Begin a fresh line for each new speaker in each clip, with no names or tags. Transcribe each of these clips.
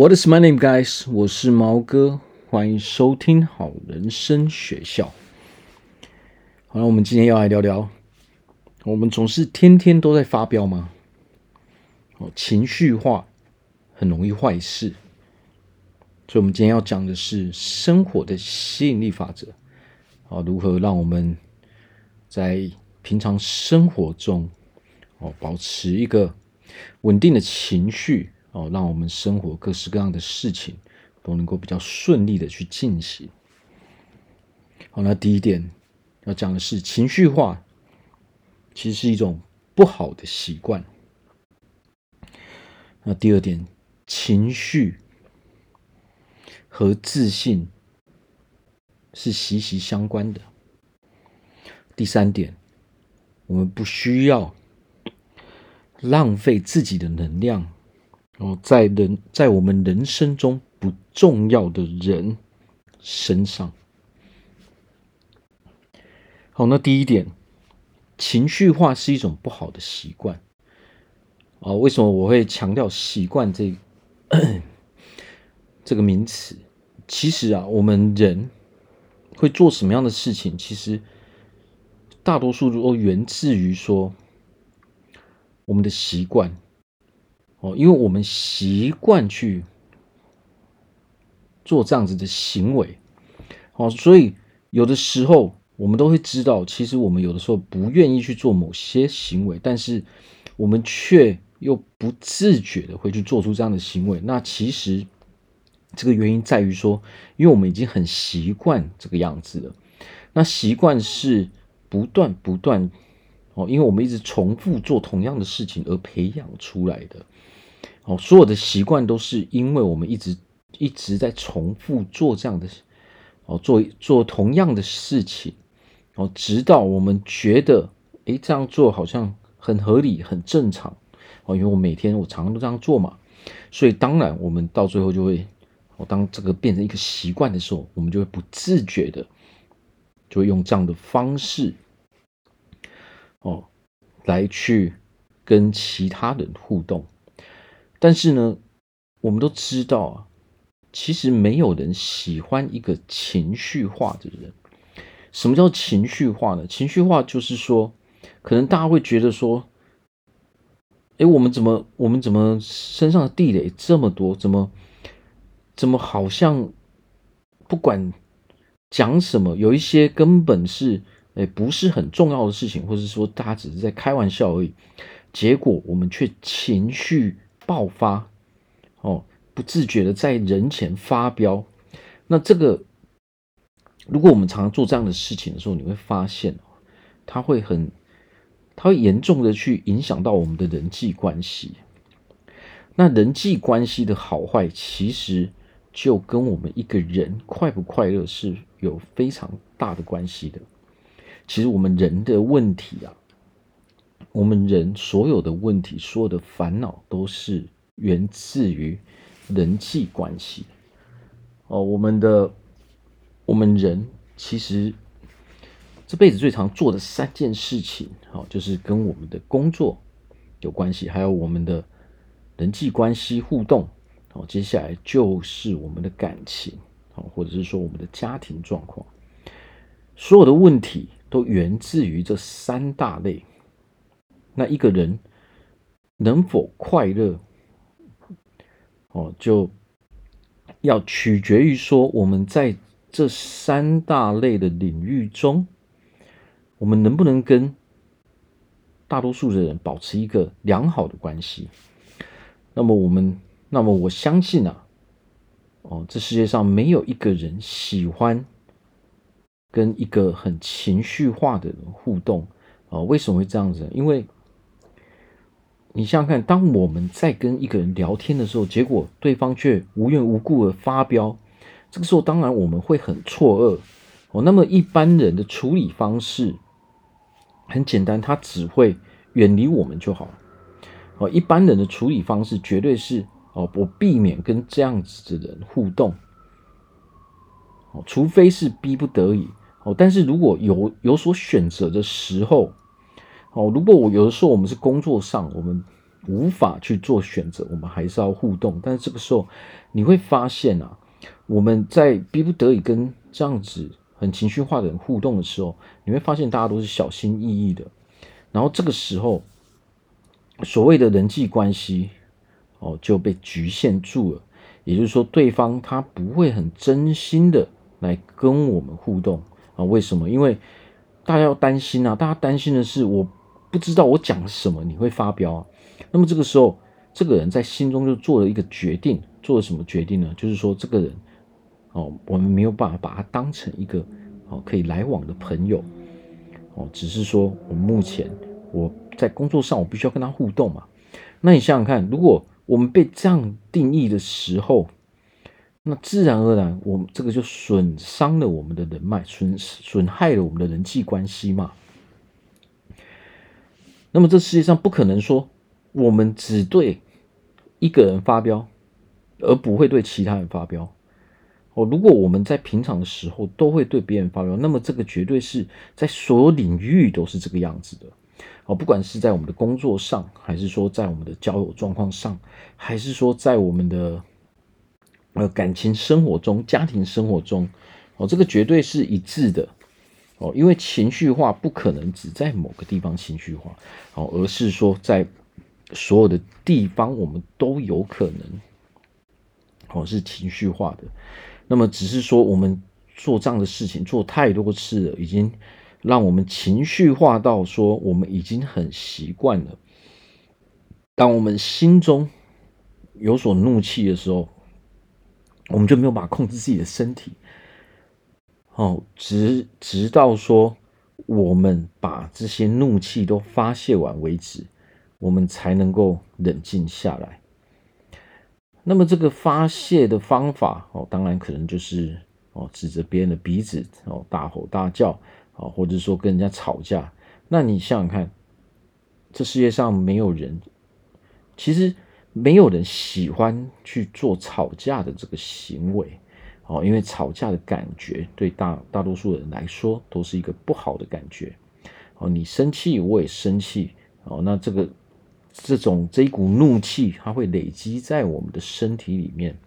What is my name, guys？我是毛哥，欢迎收听好人生学校。好了，我们今天要来聊聊，我们总是天天都在发飙吗？哦，情绪化很容易坏事，所以我们今天要讲的是生活的吸引力法则。哦，如何让我们在平常生活中哦，保持一个稳定的情绪？哦，让我们生活各式各样的事情都能够比较顺利的去进行。好，那第一点要讲的是情绪化，其实是一种不好的习惯。那第二点，情绪和自信是息息相关的。第三点，我们不需要浪费自己的能量。哦，在人，在我们人生中不重要的人身上。好，那第一点，情绪化是一种不好的习惯。啊，为什么我会强调习惯这这个名词？其实啊，我们人会做什么样的事情，其实大多数都源自于说我们的习惯。哦，因为我们习惯去做这样子的行为，哦，所以有的时候我们都会知道，其实我们有的时候不愿意去做某些行为，但是我们却又不自觉的会去做出这样的行为。那其实这个原因在于说，因为我们已经很习惯这个样子了。那习惯是不断不断哦，因为我们一直重复做同样的事情而培养出来的。哦，所有的习惯都是因为我们一直一直在重复做这样的哦，做做同样的事情。哦，直到我们觉得诶，这样做好像很合理、很正常。哦，因为我每天我常常都这样做嘛，所以当然我们到最后就会哦，当这个变成一个习惯的时候，我们就会不自觉的就会用这样的方式哦来去跟其他人互动。但是呢，我们都知道啊，其实没有人喜欢一个情绪化的人。什么叫情绪化呢？情绪化就是说，可能大家会觉得说，哎，我们怎么，我们怎么身上的地雷这么多？怎么，怎么好像不管讲什么，有一些根本是哎不是很重要的事情，或者说大家只是在开玩笑而已，结果我们却情绪。爆发，哦，不自觉的在人前发飙，那这个，如果我们常常做这样的事情的时候，你会发现，它会很，它会严重的去影响到我们的人际关系。那人际关系的好坏，其实就跟我们一个人快不快乐是有非常大的关系的。其实我们人的问题啊。我们人所有的问题，所有的烦恼，都是源自于人际关系。哦，我们的我们人其实这辈子最常做的三件事情，好，就是跟我们的工作有关系，还有我们的人际关系互动。好，接下来就是我们的感情，好，或者是说我们的家庭状况。所有的问题都源自于这三大类。那一个人能否快乐，哦，就要取决于说，我们在这三大类的领域中，我们能不能跟大多数的人保持一个良好的关系。那么我们，那么我相信啊，哦，这世界上没有一个人喜欢跟一个很情绪化的人互动啊。为什么会这样子？因为你想想看，当我们在跟一个人聊天的时候，结果对方却无缘无故的发飙，这个时候当然我们会很错愕哦。那么一般人的处理方式很简单，他只会远离我们就好哦。一般人的处理方式绝对是哦，我避免跟这样子的人互动哦，除非是逼不得已哦。但是如果有有所选择的时候，哦，如果我有的时候我们是工作上，我们无法去做选择，我们还是要互动。但是这个时候，你会发现啊，我们在逼不得已跟这样子很情绪化的人互动的时候，你会发现大家都是小心翼翼的。然后这个时候，所谓的人际关系哦就被局限住了。也就是说，对方他不会很真心的来跟我们互动啊？为什么？因为大家要担心啊！大家担心的是，我不知道我讲什么你会发飙啊。那么这个时候，这个人在心中就做了一个决定，做了什么决定呢？就是说，这个人哦，我们没有办法把他当成一个哦可以来往的朋友哦，只是说我目前我在工作上我必须要跟他互动嘛。那你想想看，如果我们被这样定义的时候，那自然而然，我们这个就损伤了我们的人脉，损损害了我们的人际关系嘛。那么这世界上不可能说我们只对一个人发飙，而不会对其他人发飙。哦，如果我们在平常的时候都会对别人发飙，那么这个绝对是在所有领域都是这个样子的。哦，不管是在我们的工作上，还是说在我们的交友状况上，还是说在我们的呃感情生活中、家庭生活中，哦，这个绝对是一致的。哦，因为情绪化不可能只在某个地方情绪化，哦，而是说在所有的地方我们都有可能，哦，是情绪化的。那么只是说我们做这样的事情做太多次了，已经。让我们情绪化到说，我们已经很习惯了。当我们心中有所怒气的时候，我们就没有办法控制自己的身体。哦，直直到说我们把这些怒气都发泄完为止，我们才能够冷静下来。那么这个发泄的方法，哦，当然可能就是哦，指着别人的鼻子，哦，大吼大叫。啊，或者说跟人家吵架，那你想想看，这世界上没有人，其实没有人喜欢去做吵架的这个行为，哦，因为吵架的感觉对大大多数人来说都是一个不好的感觉，哦，你生气我也生气，哦，那这个这种这一股怒气，它会累积在我们的身体里面，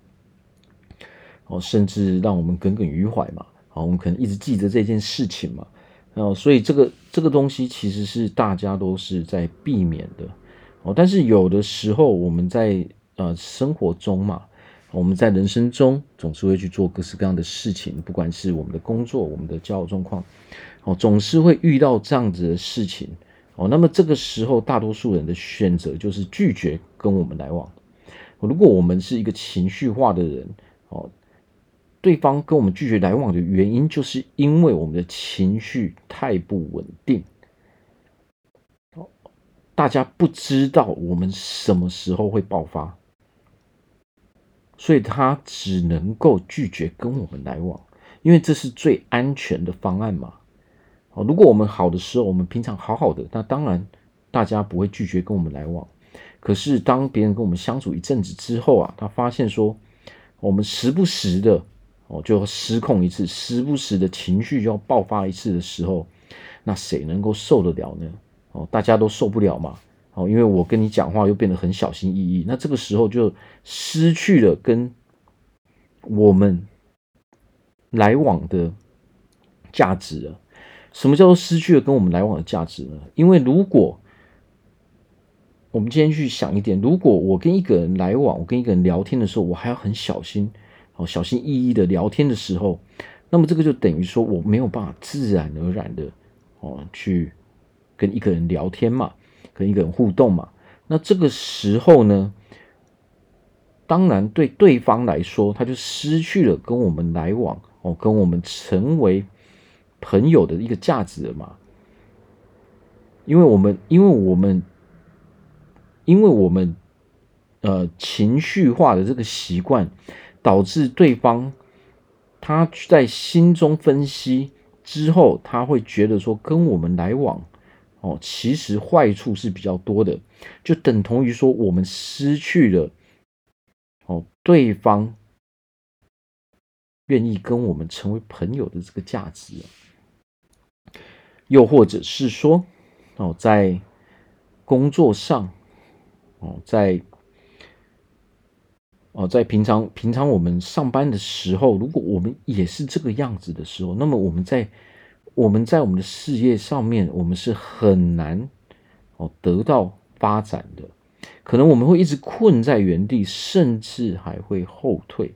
哦，甚至让我们耿耿于怀嘛，哦，我们可能一直记着这件事情嘛。哦，所以这个这个东西其实是大家都是在避免的哦。但是有的时候我们在呃生活中嘛，我们在人生中总是会去做各式各样的事情，不管是我们的工作、我们的交友状况，哦，总是会遇到这样子的事情哦。那么这个时候，大多数人的选择就是拒绝跟我们来往。如果我们是一个情绪化的人哦。对方跟我们拒绝来往的原因，就是因为我们的情绪太不稳定。大家不知道我们什么时候会爆发，所以他只能够拒绝跟我们来往，因为这是最安全的方案嘛。哦如果我们好的时候，我们平常好好的，那当然大家不会拒绝跟我们来往。可是当别人跟我们相处一阵子之后啊，他发现说，我们时不时的。哦，就失控一次，时不时的情绪就要爆发一次的时候，那谁能够受得了呢？哦，大家都受不了嘛。哦，因为我跟你讲话又变得很小心翼翼，那这个时候就失去了跟我们来往的价值了。什么叫做失去了跟我们来往的价值呢？因为如果我们今天去想一点，如果我跟一个人来往，我跟一个人聊天的时候，我还要很小心。哦，小心翼翼的聊天的时候，那么这个就等于说我没有办法自然而然的哦去跟一个人聊天嘛，跟一个人互动嘛。那这个时候呢，当然对对方来说，他就失去了跟我们来往哦，跟我们成为朋友的一个价值了嘛。因为我们，因为我们，因为我们呃情绪化的这个习惯。导致对方他在心中分析之后，他会觉得说跟我们来往哦，其实坏处是比较多的，就等同于说我们失去了哦，对方愿意跟我们成为朋友的这个价值，又或者是说哦，在工作上哦，在哦，在平常平常我们上班的时候，如果我们也是这个样子的时候，那么我们在我们在我们的事业上面，我们是很难哦得到发展的，可能我们会一直困在原地，甚至还会后退。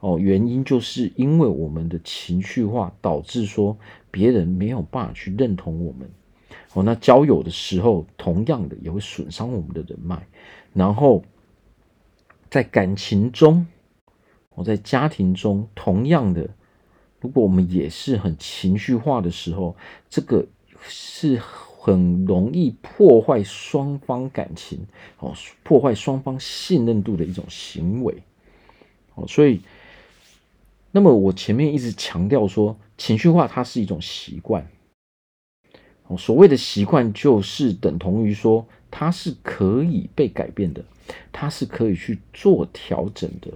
哦，原因就是因为我们的情绪化导致说别人没有办法去认同我们。哦，那交友的时候，同样的也会损伤我们的人脉。然后在感情中，我在家庭中，同样的，如果我们也是很情绪化的时候，这个是很容易破坏双方感情，哦，破坏双方信任度的一种行为。哦，所以。那么我前面一直强调说，情绪化它是一种习惯。哦，所谓的习惯就是等同于说，它是可以被改变的，它是可以去做调整的。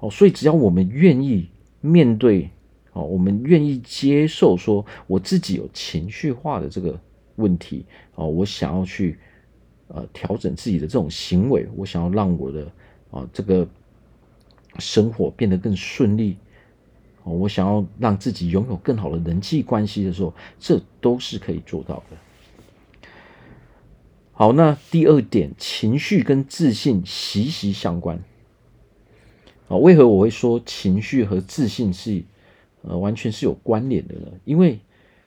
哦，所以只要我们愿意面对，哦，我们愿意接受说，我自己有情绪化的这个问题，哦，我想要去呃调整自己的这种行为，我想要让我的啊这个生活变得更顺利。我想要让自己拥有更好的人际关系的时候，这都是可以做到的。好，那第二点，情绪跟自信息息相关。啊，为何我会说情绪和自信是呃完全是有关联的呢？因为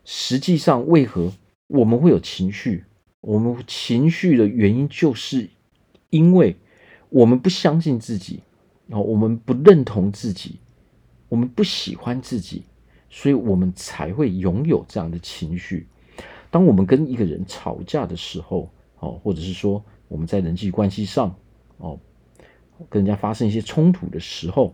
实际上，为何我们会有情绪？我们情绪的原因，就是因为我们不相信自己，然后我们不认同自己。我们不喜欢自己，所以我们才会拥有这样的情绪。当我们跟一个人吵架的时候，哦，或者是说我们在人际关系上，哦，跟人家发生一些冲突的时候，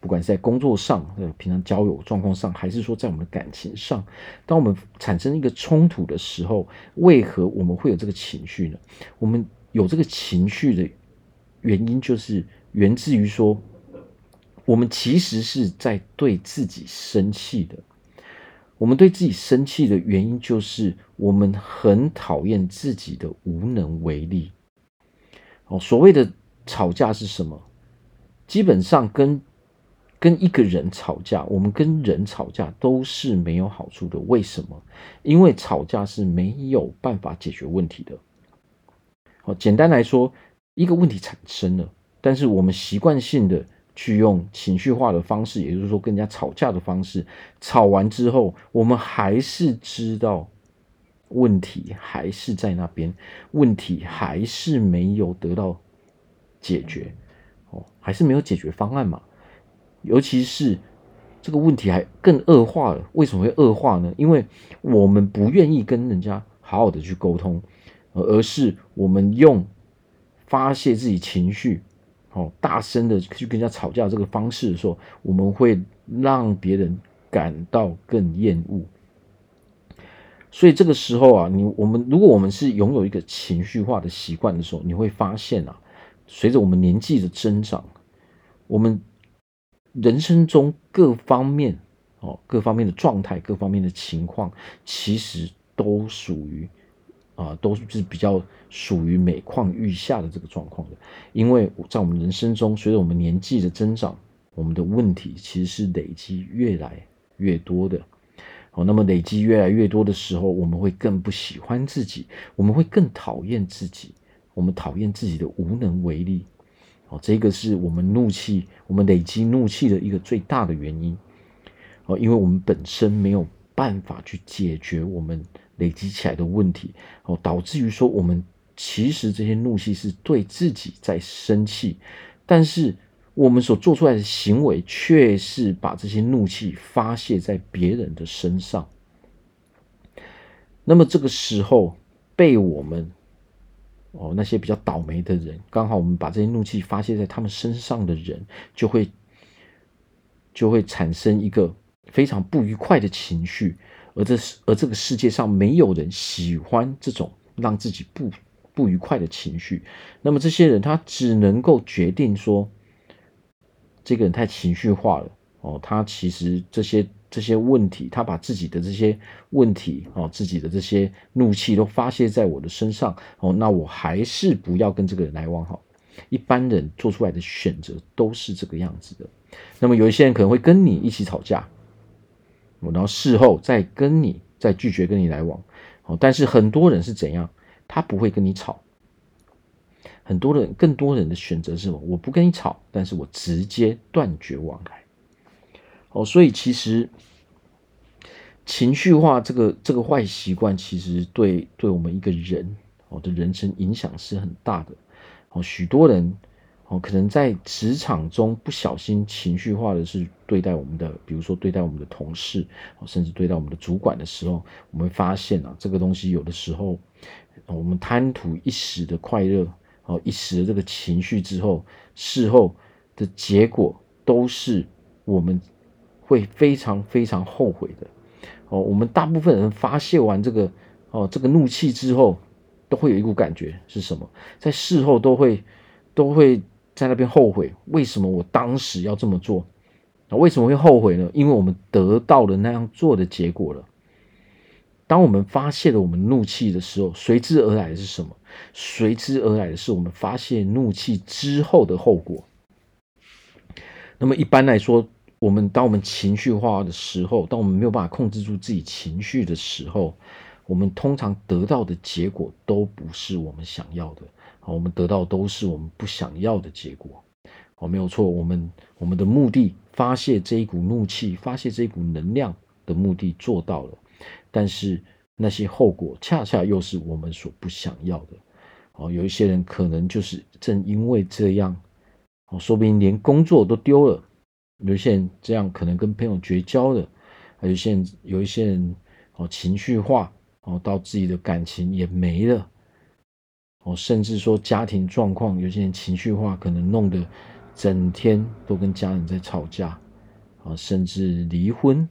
不管是在工作上、呃，平常交友状况上，还是说在我们的感情上，当我们产生一个冲突的时候，为何我们会有这个情绪呢？我们有这个情绪的原因，就是源自于说。我们其实是在对自己生气的。我们对自己生气的原因，就是我们很讨厌自己的无能为力。哦，所谓的吵架是什么？基本上跟跟一个人吵架，我们跟人吵架都是没有好处的。为什么？因为吵架是没有办法解决问题的。好，简单来说，一个问题产生了，但是我们习惯性的。去用情绪化的方式，也就是说跟人家吵架的方式，吵完之后，我们还是知道问题还是在那边，问题还是没有得到解决，哦，还是没有解决方案嘛。尤其是这个问题还更恶化了，为什么会恶化呢？因为我们不愿意跟人家好好的去沟通，而是我们用发泄自己情绪。哦，大声的去跟人家吵架这个方式的时候，我们会让别人感到更厌恶。所以这个时候啊，你我们如果我们是拥有一个情绪化的习惯的时候，你会发现啊，随着我们年纪的增长，我们人生中各方面哦，各方面的状态、各方面的情况，其实都属于。啊，都是比较属于每况愈下的这个状况的，因为在我们人生中，随着我们年纪的增长，我们的问题其实是累积越来越多的。好，那么累积越来越多的时候，我们会更不喜欢自己，我们会更讨厌自己，我们讨厌自己的无能为力。哦，这个是我们怒气，我们累积怒气的一个最大的原因。哦，因为我们本身没有办法去解决我们。累积起来的问题，哦，导致于说我们其实这些怒气是对自己在生气，但是我们所做出来的行为却是把这些怒气发泄在别人的身上。那么这个时候被我们哦那些比较倒霉的人，刚好我们把这些怒气发泄在他们身上的人，就会就会产生一个非常不愉快的情绪。而这是而这个世界上没有人喜欢这种让自己不不愉快的情绪，那么这些人他只能够决定说，这个人太情绪化了哦，他其实这些这些问题，他把自己的这些问题哦，自己的这些怒气都发泄在我的身上哦，那我还是不要跟这个人来往好。一般人做出来的选择都是这个样子的。那么有一些人可能会跟你一起吵架，然后事后再跟你再拒绝跟你来往。哦，但是很多人是怎样？他不会跟你吵。很多人，更多人的选择是？我不跟你吵，但是我直接断绝往来。哦，所以其实情绪化这个这个坏习惯，其实对对我们一个人哦的人生影响是很大的。哦，许多人哦可能在职场中不小心情绪化的是对待我们的，比如说对待我们的同事，甚至对待我们的主管的时候，我们会发现啊，这个东西有的时候我们贪图一时的快乐。哦，一时的这个情绪之后，事后的结果都是我们会非常非常后悔的。哦，我们大部分人发泄完这个哦这个怒气之后，都会有一股感觉是什么？在事后都会都会在那边后悔，为什么我当时要这么做？啊，为什么会后悔呢？因为我们得到了那样做的结果了。当我们发泄了我们怒气的时候，随之而来的是什么？随之而来的是我们发泄怒气之后的后果。那么一般来说，我们当我们情绪化的时候，当我们没有办法控制住自己情绪的时候，我们通常得到的结果都不是我们想要的。好，我们得到都是我们不想要的结果。好，没有错，我们我们的目的发泄这一股怒气，发泄这一股能量的目的做到了。但是那些后果恰恰又是我们所不想要的，哦，有一些人可能就是正因为这样，哦，说不定连工作都丢了；有些人这样可能跟朋友绝交了；还有些人，有一些人哦情绪化，哦，到自己的感情也没了，哦，甚至说家庭状况，有些人情绪化，可能弄得整天都跟家人在吵架，啊，甚至离婚。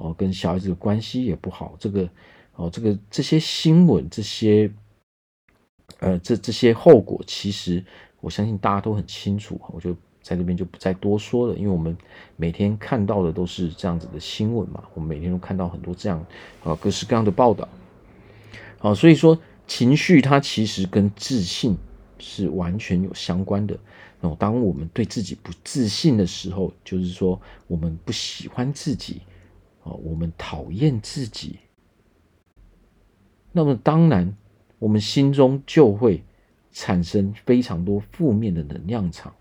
哦，跟小孩子的关系也不好，这个，哦，这个这些新闻，这些，呃，这这些后果，其实我相信大家都很清楚，我就在这边就不再多说了，因为我们每天看到的都是这样子的新闻嘛，我们每天都看到很多这样啊各式各样的报道，好，所以说情绪它其实跟自信是完全有相关的。那，当我们对自己不自信的时候，就是说我们不喜欢自己啊。我们讨厌自己，那么当然，我们心中就会产生非常多负面的能量场。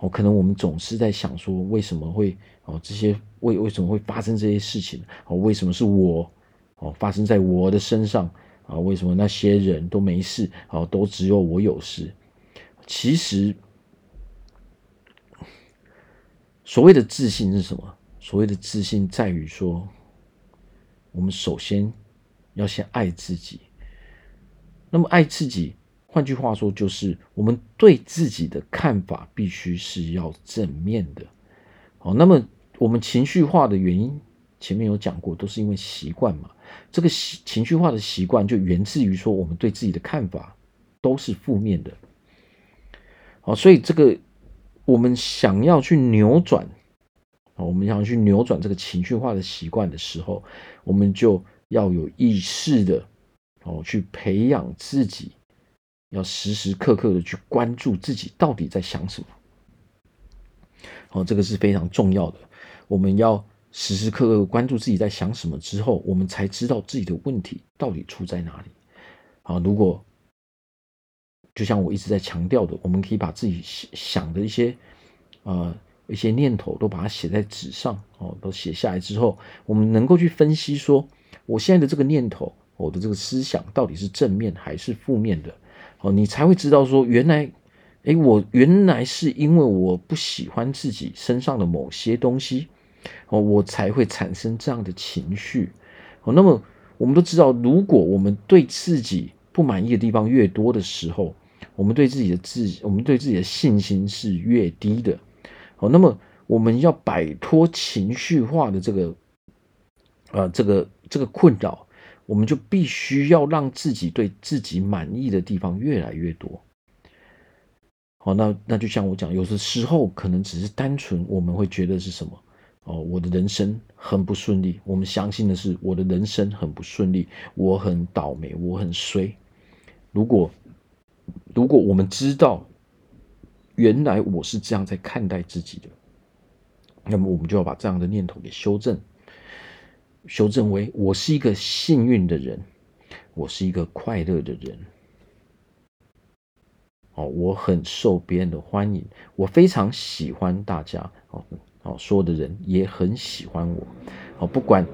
哦，可能我们总是在想说，为什么会哦这些为为什么会发生这些事情？哦，为什么是我？哦，发生在我的身上啊？为什么那些人都没事？哦，都只有我有事？其实，所谓的自信是什么？所谓的自信在于说，我们首先要先爱自己。那么爱自己，换句话说，就是我们对自己的看法必须是要正面的。好，那么我们情绪化的原因，前面有讲过，都是因为习惯嘛。这个习情绪化的习惯就源自于说，我们对自己的看法都是负面的。好，所以这个我们想要去扭转。我们想要去扭转这个情绪化的习惯的时候，我们就要有意识的哦，去培养自己，要时时刻刻的去关注自己到底在想什么。哦，这个是非常重要的。我们要时时刻刻关注自己在想什么之后，我们才知道自己的问题到底出在哪里。好，如果就像我一直在强调的，我们可以把自己想的一些呃。一些念头都把它写在纸上哦，都写下来之后，我们能够去分析说，我现在的这个念头，我的这个思想到底是正面还是负面的哦，你才会知道说，原来，诶，我原来是因为我不喜欢自己身上的某些东西哦，我才会产生这样的情绪哦。那么我们都知道，如果我们对自己不满意的地方越多的时候，我们对自己的自，我们对自己的信心是越低的。哦，那么我们要摆脱情绪化的这个，呃，这个这个困扰，我们就必须要让自己对自己满意的地方越来越多。好，那那就像我讲，有的时候可能只是单纯我们会觉得是什么？哦，我的人生很不顺利。我们相信的是，我的人生很不顺利，我很倒霉，我很衰。如果如果我们知道，原来我是这样在看待自己的，那么我们就要把这样的念头给修正，修正为我是一个幸运的人，我是一个快乐的人。哦，我很受别人的欢迎，我非常喜欢大家。哦。哦，所有的人也很喜欢我。哦，不管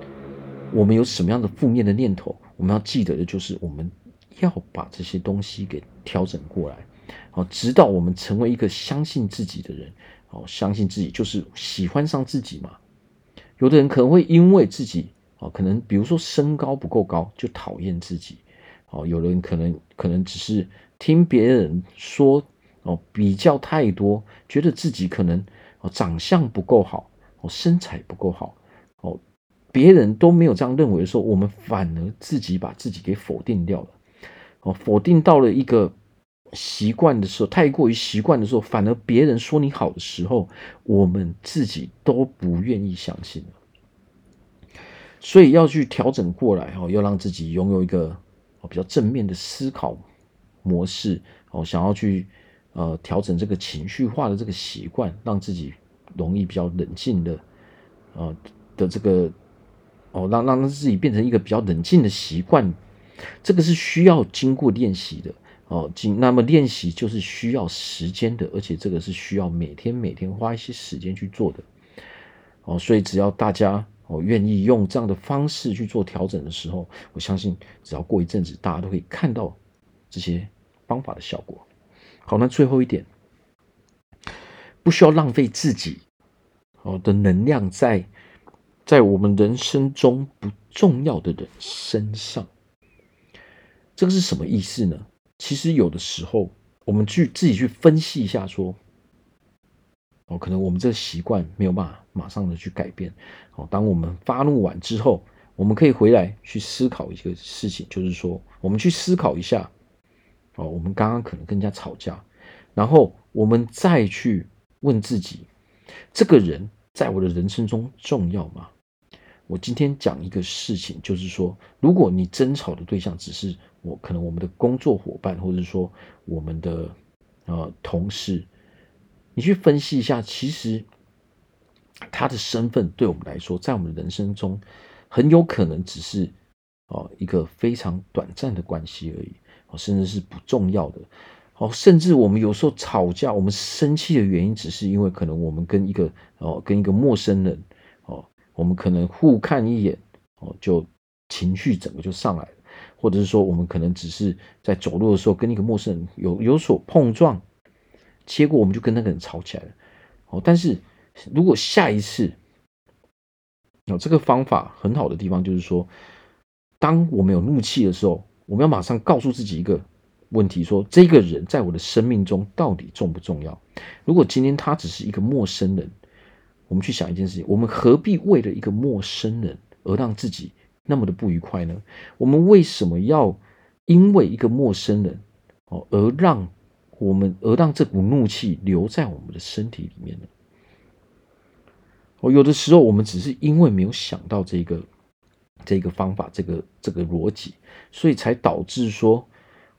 我们有什么样的负面的念头，我们要记得的就是，我们要把这些东西给调整过来。哦，直到我们成为一个相信自己的人。哦，相信自己就是喜欢上自己嘛。有的人可能会因为自己，哦，可能比如说身高不够高就讨厌自己。哦，有人可能可能只是听别人说，哦，比较太多，觉得自己可能哦。长相不够好，哦，身材不够好，哦，别人都没有这样认为的时候，我们反而自己把自己给否定掉了，哦，否定到了一个习惯的时候，太过于习惯的时候，反而别人说你好的时候，我们自己都不愿意相信了。所以要去调整过来，哦，要让自己拥有一个比较正面的思考模式，哦，想要去。呃，调整这个情绪化的这个习惯，让自己容易比较冷静的，呃的这个哦，让让自己变成一个比较冷静的习惯，这个是需要经过练习的哦。经那么练习就是需要时间的，而且这个是需要每天每天花一些时间去做的哦。所以只要大家哦愿意用这样的方式去做调整的时候，我相信只要过一阵子，大家都可以看到这些方法的效果。好，那最后一点，不需要浪费自己哦的能量在在我们人生中不重要的人身上。这个是什么意思呢？其实有的时候，我们去自己去分析一下，说哦，可能我们这个习惯没有办法马上的去改变。哦，当我们发怒完之后，我们可以回来去思考一个事情，就是说，我们去思考一下。哦，我们刚刚可能跟人家吵架，然后我们再去问自己，这个人在我的人生中重要吗？我今天讲一个事情，就是说，如果你争吵的对象只是我，可能我们的工作伙伴，或者说我们的呃同事，你去分析一下，其实他的身份对我们来说，在我们人生中，很有可能只是哦一个非常短暂的关系而已。哦甚至是不重要的，哦，甚至我们有时候吵架，我们生气的原因，只是因为可能我们跟一个哦，跟一个陌生人哦，我们可能互看一眼哦，就情绪整个就上来了，或者是说，我们可能只是在走路的时候跟一个陌生人有有所碰撞，结果我们就跟那个人吵起来了，哦，但是如果下一次，哦，这个方法很好的地方就是说，当我们有怒气的时候。我们要马上告诉自己一个问题：说这个人在我的生命中到底重不重要？如果今天他只是一个陌生人，我们去想一件事情：我们何必为了一个陌生人而让自己那么的不愉快呢？我们为什么要因为一个陌生人哦而让我们而让这股怒气留在我们的身体里面呢？哦，有的时候我们只是因为没有想到这个。这个方法，这个这个逻辑，所以才导致说，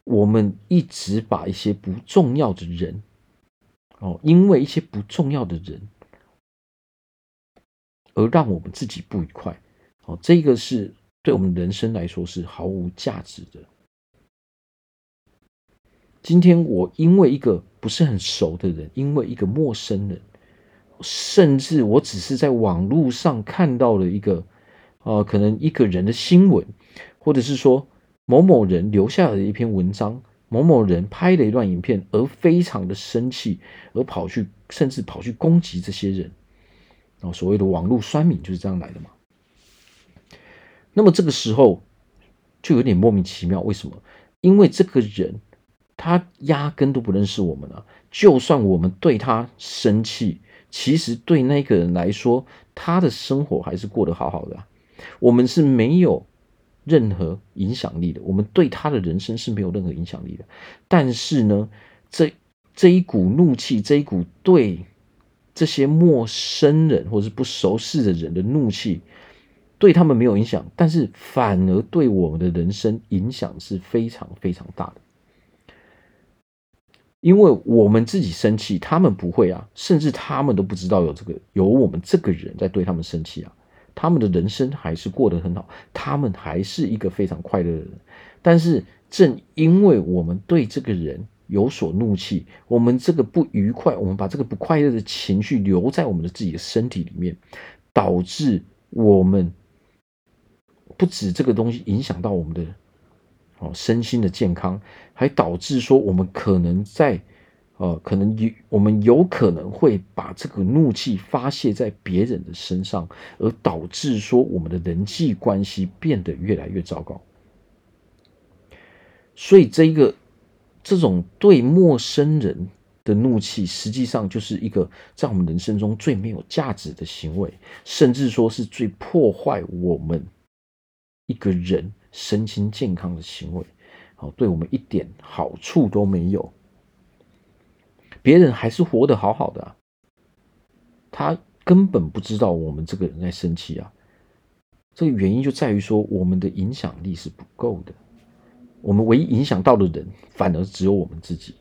我们一直把一些不重要的人，哦，因为一些不重要的人，而让我们自己不愉快，哦，这个是对我们人生来说是毫无价值的。今天我因为一个不是很熟的人，因为一个陌生人，甚至我只是在网络上看到了一个。呃，可能一个人的新闻，或者是说某某人留下了一篇文章，某某人拍了一段影片，而非常的生气，而跑去甚至跑去攻击这些人，哦，所谓的网络酸民就是这样来的嘛。那么这个时候就有点莫名其妙，为什么？因为这个人他压根都不认识我们啊，就算我们对他生气，其实对那个人来说，他的生活还是过得好好的。我们是没有任何影响力的，我们对他的人生是没有任何影响力的。但是呢，这这一股怒气，这一股对这些陌生人或是不熟悉的人的怒气，对他们没有影响，但是反而对我们的人生影响是非常非常大的。因为我们自己生气，他们不会啊，甚至他们都不知道有这个有我们这个人在对他们生气啊，他们的人生还是过得很好，他们还是一个非常快乐的人。但是正因为我们对这个人，有所怒气，我们这个不愉快，我们把这个不快乐的情绪留在我们的自己的身体里面，导致我们不止这个东西影响到我们的哦身心的健康，还导致说我们可能在呃可能有我们有可能会把这个怒气发泄在别人的身上，而导致说我们的人际关系变得越来越糟糕。所以这一个。这种对陌生人的怒气，实际上就是一个在我们人生中最没有价值的行为，甚至说是最破坏我们一个人身心健康的行为。好，对我们一点好处都没有。别人还是活得好好的啊，他根本不知道我们这个人在生气啊。这个原因就在于说，我们的影响力是不够的。我们唯一影响到的人，反而只有我们自己。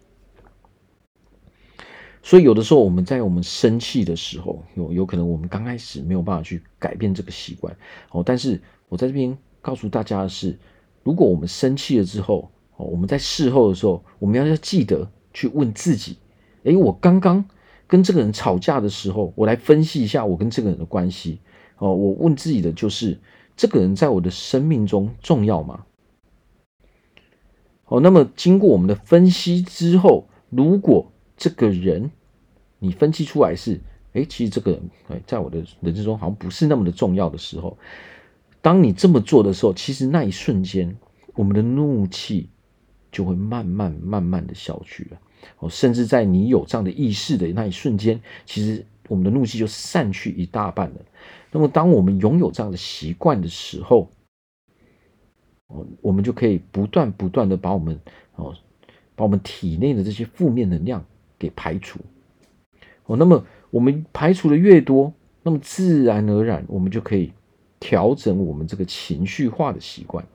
所以，有的时候我们在我们生气的时候，有有可能我们刚开始没有办法去改变这个习惯哦。但是我在这边告诉大家的是，如果我们生气了之后哦，我们在事后的时候，我们要要记得去问自己：诶，我刚刚跟这个人吵架的时候，我来分析一下我跟这个人的关系哦。我问自己的就是：这个人在我的生命中重要吗？哦，那么经过我们的分析之后，如果这个人你分析出来是，哎，其实这个人哎，在我的人生中好像不是那么的重要的时候，当你这么做的时候，其实那一瞬间，我们的怒气就会慢慢慢慢的消去了。哦，甚至在你有这样的意识的那一瞬间，其实我们的怒气就散去一大半了。那么，当我们拥有这样的习惯的时候，哦，我们就可以不断不断的把我们哦，把我们体内的这些负面能量给排除。哦，那么我们排除的越多，那么自然而然，我们就可以调整我们这个情绪化的习惯。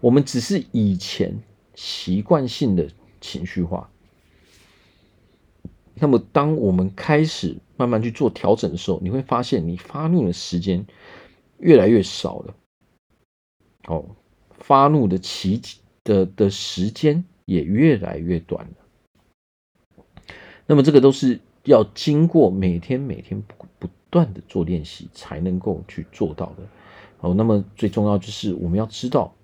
我们只是以前习惯性的情绪化，那么当我们开始慢慢去做调整的时候，你会发现你发怒的时间越来越少了。哦，发怒的期的的时间也越来越短了。那么这个都是要经过每天每天不不不断的做练习才能够去做到的。哦，那么最重要就是我们要知道，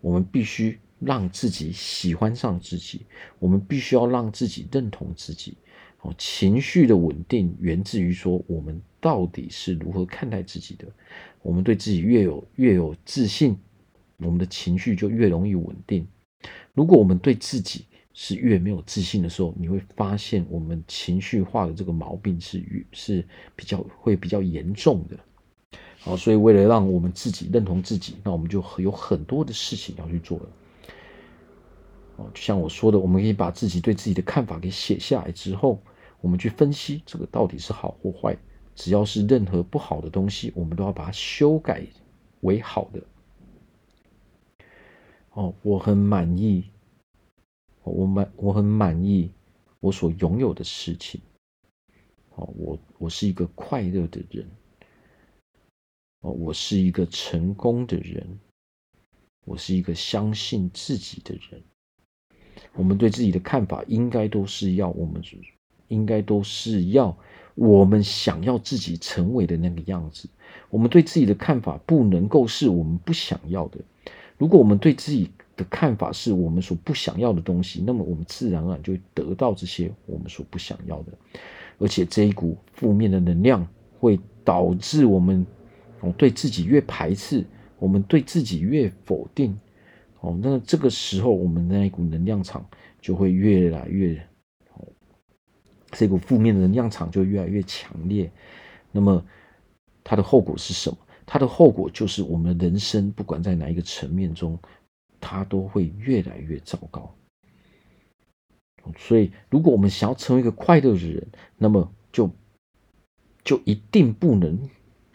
我们必须让自己喜欢上自己，我们必须要让自己认同自己。哦，情绪的稳定源自于说我们到底是如何看待自己的。我们对自己越有越有自信。我们的情绪就越容易稳定。如果我们对自己是越没有自信的时候，你会发现我们情绪化的这个毛病是越是比较会比较严重的。好，所以为了让我们自己认同自己，那我们就有很多的事情要去做了。哦，就像我说的，我们可以把自己对自己的看法给写下来之后，我们去分析这个到底是好或坏。只要是任何不好的东西，我们都要把它修改为好的。哦，我很满意，我满我很满意我所拥有的事情。哦，我我是一个快乐的人。哦，我是一个成功的人。我是一个相信自己的人。我们对自己的看法，应该都是要我们，应该都是要我们想要自己成为的那个样子。我们对自己的看法，不能够是我们不想要的。如果我们对自己的看法是我们所不想要的东西，那么我们自然而然就会得到这些我们所不想要的，而且这一股负面的能量会导致我们哦对自己越排斥，我们对自己越否定。哦，那这个时候我们那一股能量场就会越来越哦，这股负面能量场就越来越强烈，那么它的后果是什么？它的后果就是我们人生，不管在哪一个层面中，它都会越来越糟糕。所以，如果我们想要成为一个快乐的人，那么就就一定不能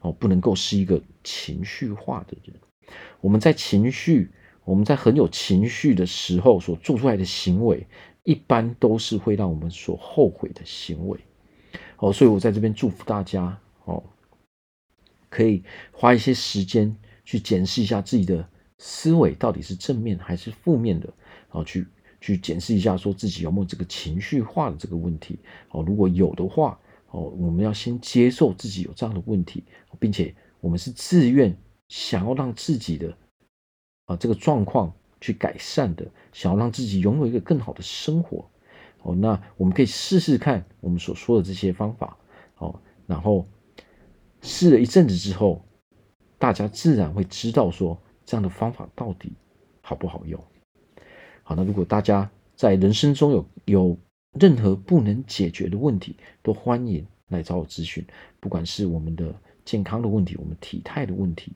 哦，不能够是一个情绪化的人。我们在情绪，我们在很有情绪的时候所做出来的行为，一般都是会让我们所后悔的行为。哦，所以我在这边祝福大家哦，可以花一些时间去检视一下自己的思维到底是正面还是负面的，然后去去检视一下，说自己有没有这个情绪化的这个问题。哦，如果有的话，哦，我们要先接受自己有这样的问题，并且我们是自愿想要让自己的啊这个状况去改善的，想要让自己拥有一个更好的生活。哦，那我们可以试试看我们所说的这些方法，哦，然后试了一阵子之后，大家自然会知道说这样的方法到底好不好用。好，那如果大家在人生中有有任何不能解决的问题，都欢迎来找我咨询，不管是我们的健康的问题，我们体态的问题，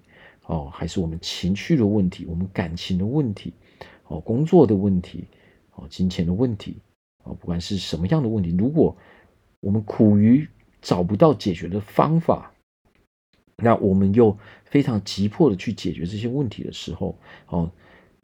哦，还是我们情绪的问题，我们感情的问题，哦，工作的问题，哦，金钱的问题。哦，不管是什么样的问题，如果我们苦于找不到解决的方法，那我们又非常急迫的去解决这些问题的时候，哦，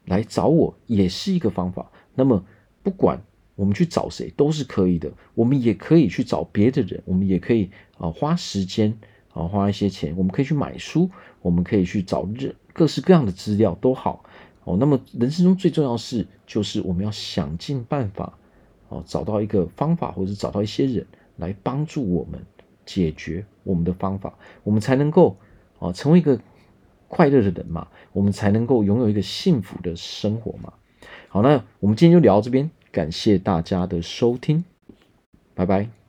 来找我也是一个方法。那么，不管我们去找谁都是可以的，我们也可以去找别的人，我们也可以啊花时间啊花一些钱，我们可以去买书，我们可以去找各各式各样的资料都好。哦，那么人生中最重要的事就是我们要想尽办法。哦，找到一个方法，或者找到一些人来帮助我们解决我们的方法，我们才能够啊成为一个快乐的人嘛，我们才能够拥有一个幸福的生活嘛。好，那我们今天就聊到这边，感谢大家的收听，拜拜。